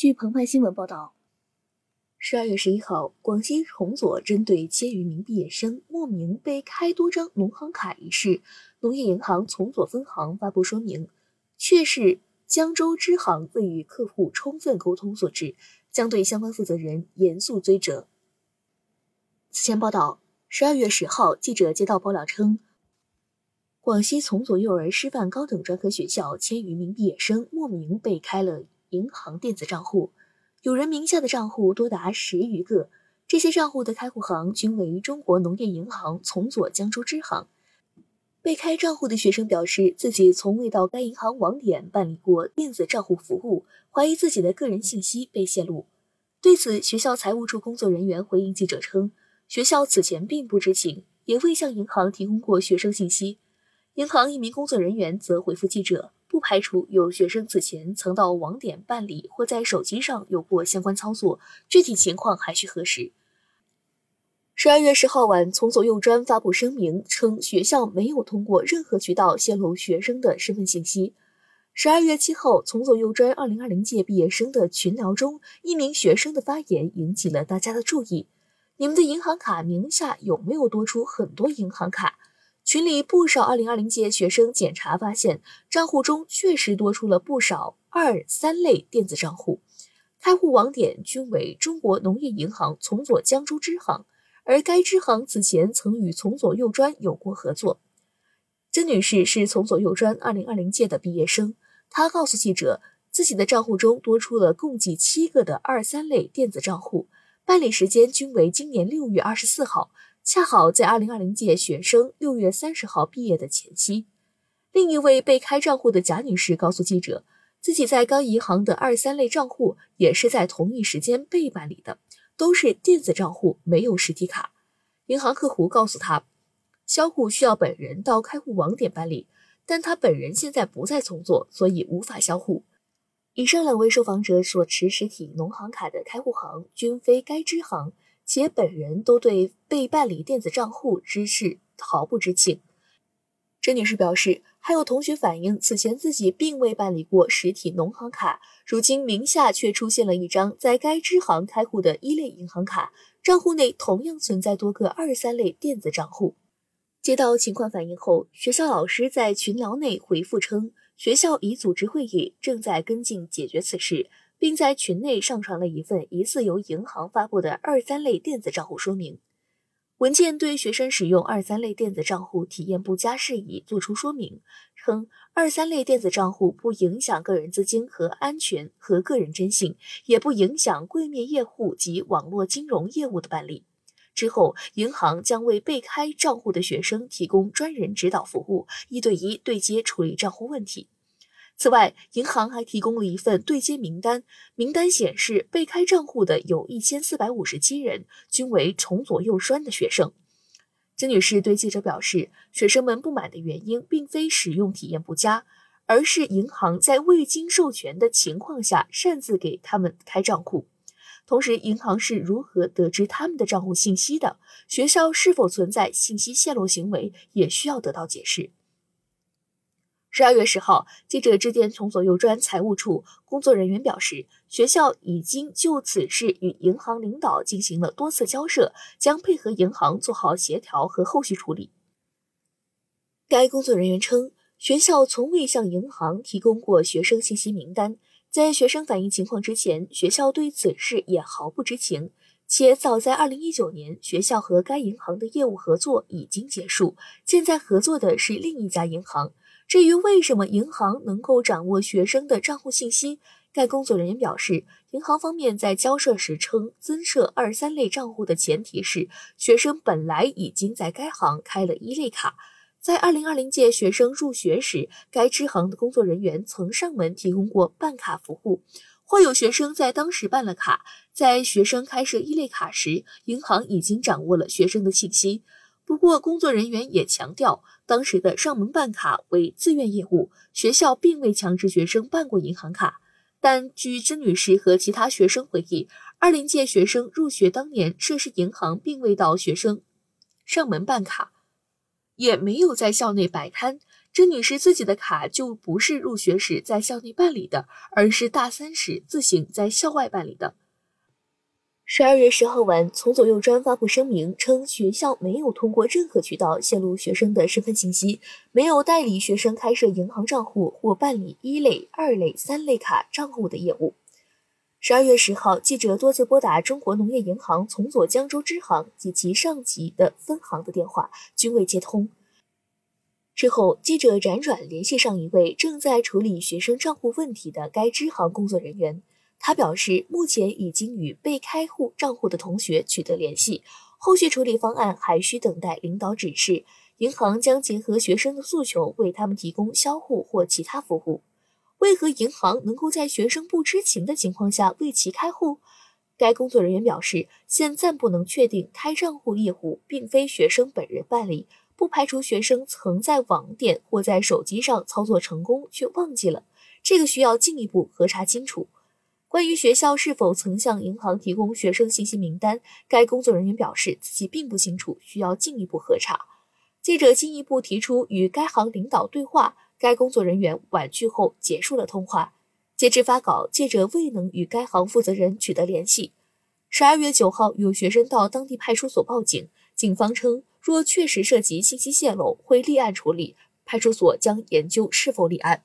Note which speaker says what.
Speaker 1: 据澎湃新闻报道，十二月十一号，广西崇左针对千余名毕业生莫名被开多张农行卡一事，农业银行崇左分行发布说明，确是江州支行未与客户充分沟通所致，将对相关负责人严肃追责。此前报道，十二月十号，记者接到爆料称。广西崇左幼儿师范高等专科学校千余名毕业生莫名被开了银行电子账户，有人名下的账户多达十余个。这些账户的开户行均为中国农业银行崇左江州支行。被开账户的学生表示，自己从未到该银行网点办理过电子账户服务，怀疑自己的个人信息被泄露。对此，学校财务处工作人员回应记者称，学校此前并不知情，也未向银行提供过学生信息。银行一名工作人员则回复记者，不排除有学生此前曾到网点办理或在手机上有过相关操作，具体情况还需核实。十二月十号晚，从左右专发布声明称，学校没有通过任何渠道泄露学生的身份信息。十二月七号，从左右专二零二零届毕业生的群聊中，一名学生的发言引起了大家的注意：你们的银行卡名下有没有多出很多银行卡？群里不少2020届学生检查发现，账户中确实多出了不少二三类电子账户，开户网点均为中国农业银行从左江州支行，而该支行此前曾与从左右专有过合作。曾女士是从左右专2020届的毕业生，她告诉记者，自己的账户中多出了共计七个的二三类电子账户，办理时间均为今年六月二十四号。恰好在二零二零届学生六月三十号毕业的前夕，另一位被开账户的贾女士告诉记者，自己在该银行的二三类账户也是在同一时间被办理的，都是电子账户，没有实体卡。银行客服告诉她，销户需要本人到开户网点办理，但他本人现在不在从做，所以无法销户。以上两位受访者所持实体农行卡的开户行均非该支行。且本人都对被办理电子账户之事毫不知情。甄女士表示，还有同学反映，此前自己并未办理过实体农行卡，如今名下却出现了一张在该支行开户的一类银行卡，账户内同样存在多个二三类电子账户。接到情况反映后，学校老师在群聊内回复称，学校已组织会议，正在跟进解决此事。并在群内上传了一份疑似由银行发布的二三类电子账户说明文件，对学生使用二三类电子账户体验不佳事宜作出说明，称二三类电子账户不影响个人资金和安全和个人征信，也不影响柜面业务及网络金融业务的办理。之后，银行将为被开账户的学生提供专人指导服务，一对一对接处理账户问题。此外，银行还提供了一份对接名单，名单显示被开账户的有一千四百五十七人，均为从左右专的学生。曾女士对记者表示，学生们不满的原因并非使用体验不佳，而是银行在未经授权的情况下擅自给他们开账户。同时，银行是如何得知他们的账户信息的？学校是否存在信息泄露行为，也需要得到解释。十二月十号，记者致电从左右专财务处工作人员表示，学校已经就此事与银行领导进行了多次交涉，将配合银行做好协调和后续处理。该工作人员称，学校从未向银行提供过学生信息名单，在学生反映情况之前，学校对此事也毫不知情。且早在二零一九年，学校和该银行的业务合作已经结束，现在合作的是另一家银行。至于为什么银行能够掌握学生的账户信息，该工作人员表示，银行方面在交涉时称，增设二三类账户的前提是学生本来已经在该行开了一类卡。在二零二零届学生入学时，该支行的工作人员曾上门提供过办卡服务，或有学生在当时办了卡，在学生开设一类卡时，银行已经掌握了学生的信息。不过，工作人员也强调，当时的上门办卡为自愿业务，学校并未强制学生办过银行卡。但据甄女士和其他学生回忆，二零届学生入学当年，涉事银行并未到学生上门办卡，也没有在校内摆摊。甄女士自己的卡就不是入学时在校内办理的，而是大三时自行在校外办理的。十二月十号晚，从左右专发布声明称，学校没有通过任何渠道泄露学生的身份信息，没有代理学生开设银行账户或办理一类、二类、三类卡账户的业务。十二月十号，记者多次拨打中国农业银行从左江州支行及其上级的分行的电话，均未接通。之后，记者辗转联系上一位正在处理学生账户问题的该支行工作人员。他表示，目前已经与被开户账户的同学取得联系，后续处理方案还需等待领导指示。银行将结合学生的诉求，为他们提供销户或其他服务。为何银行能够在学生不知情的情况下为其开户？该工作人员表示，现暂不能确定开账户业务并非学生本人办理，不排除学生曾在网点或在手机上操作成功却忘记了，这个需要进一步核查清楚。关于学校是否曾向银行提供学生信息名单，该工作人员表示自己并不清楚，需要进一步核查。记者进一步提出与该行领导对话，该工作人员婉拒后结束了通话。截至发稿，记者未能与该行负责人取得联系。十二月九号，有学生到当地派出所报警，警方称若确实涉及信息泄露，会立案处理，派出所将研究是否立案。